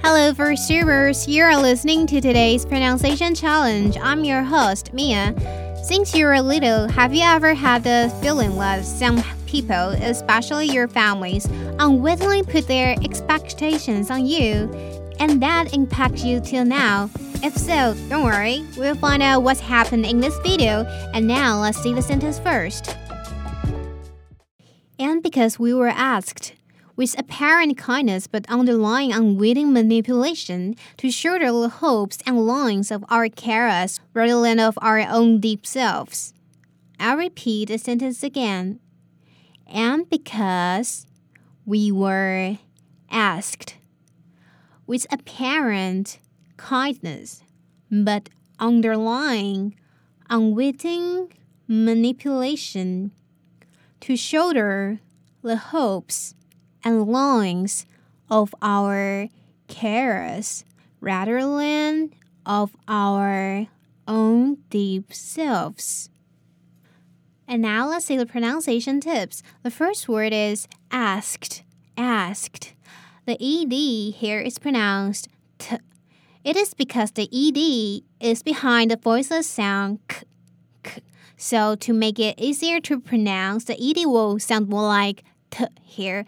Hello, VoiceTubers. You are listening to today's Pronunciation Challenge. I'm your host, Mia. Since you were little, have you ever had the feeling that some people, especially your families, unwittingly put their expectations on you, and that impacts you till now? If so, don't worry, we'll find out what's happened in this video, and now let's see the sentence first. And because we were asked, with apparent kindness but underlying unwitting manipulation to shoulder the hopes and longings of our carers rather than of our own deep selves. I'll repeat the sentence again. And because we were asked, with apparent kindness but underlying unwitting manipulation to shoulder the hopes and longings of our cares rather than of our own deep selves. And now let's see the pronunciation tips. The first word is asked. Asked. The ed here is pronounced t. It is because the ed is behind the voiceless sound k. k. So to make it easier to pronounce, the ed will sound more like t here.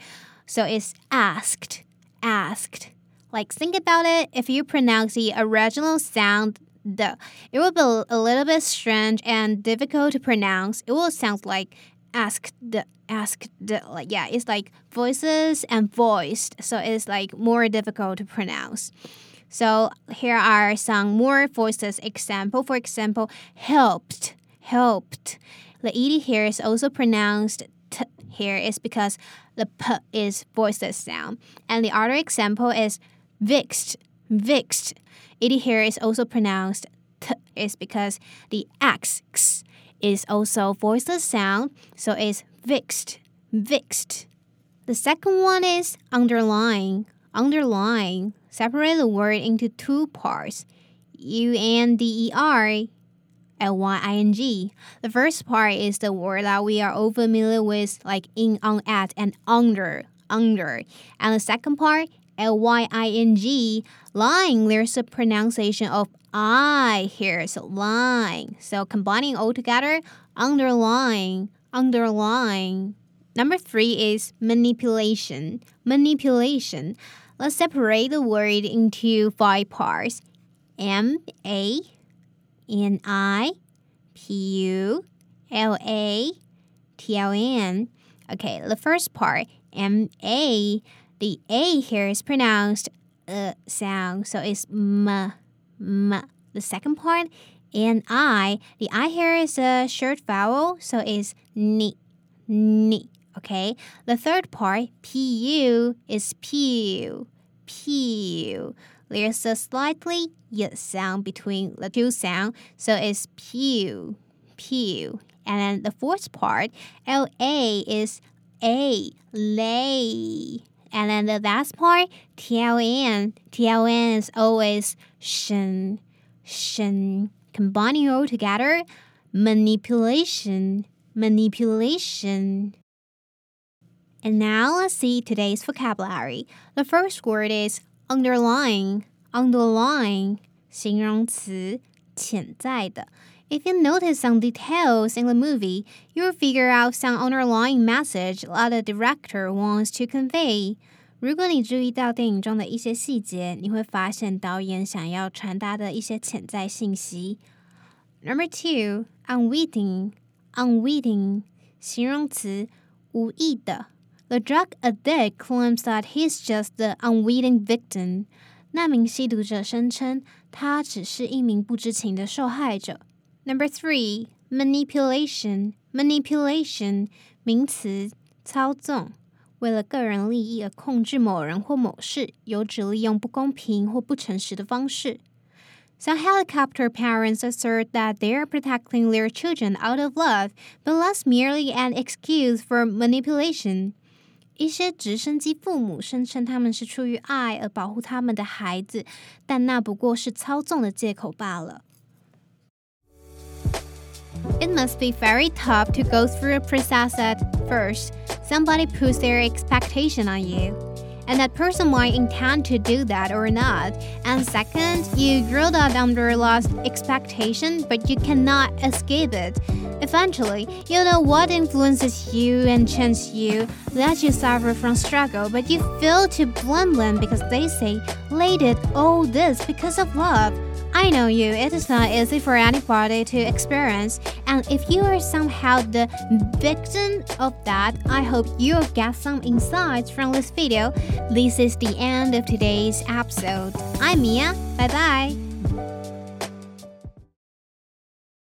So it's asked, asked. Like think about it. If you pronounce the original sound the, it will be a little bit strange and difficult to pronounce. It will sound like asked, asked. Like yeah, it's like voices and voiced. So it's like more difficult to pronounce. So here are some more voices example. For example, helped, helped. The ed here is also pronounced here is because the p is voiceless sound. And the other example is vixed, vixed. It here is also pronounced t is because the x, is also voiceless sound, so it's vixed, vixed. The second one is underlying, underlying. Separate the word into two parts. U N D E R L Y I N G. The first part is the word that we are all familiar with, like in, on, at, and under, under. And the second part, L Y I N G, lying, there's a pronunciation of I here, so lying. So combining all together, underlying, underlying. Number three is manipulation. Manipulation. Let's separate the word into five parts. M A N I P U L A T O N. Okay, the first part, M A, the A here is pronounced uh sound, so it's m m. The second part, N I, the I here is a short vowel, so it's ni ni. Okay, the third part, P U, is pew pew. There's a slightly y sound between the two sounds, so it's pew, pew. And then the fourth part, L A is a, lay. And then the last part, T L N, T L N is always shen, shen. Combining all together, manipulation, manipulation. And now let's see today's vocabulary. The first word is underlying, underlying 形容词，潜在的。If you notice some details in the movie, you'll figure out some underlying message that the director wants to convey. 如果你注意到电影中的一些细节，你会发现导演想要传达的一些潜在信息。Number two, unwitting, unwitting 形容词，无意的。 the drug addict claims that he's just the unwitting victim. 那名吸毒者声称他只是一名不知情的受害者。Number three, manipulation. Manipulation 名词，操纵，为了个人利益而控制某人或某事，有指利用不公平或不诚实的方式。 Some helicopter parents assert that they're protecting their children out of love, but that's merely an excuse for manipulation. 一些直升机父母声称他们是出于爱而保护他们的孩子，但那不过是操纵的借口罢了。It must be very tough to go through a process at first. Somebody puts their expectation on you and that person might intend to do that or not. And second, you grow up under lost expectation, but you cannot escape it. Eventually, you know what influences you and changes you, lets you suffer from struggle, but you fail to blame them because they say, they did all this because of love. I know you, it is not easy for anybody to experience, and if you are somehow the victim of that, I hope you'll get some insights from this video. This is the end of today's episode. I'm Mia, bye bye.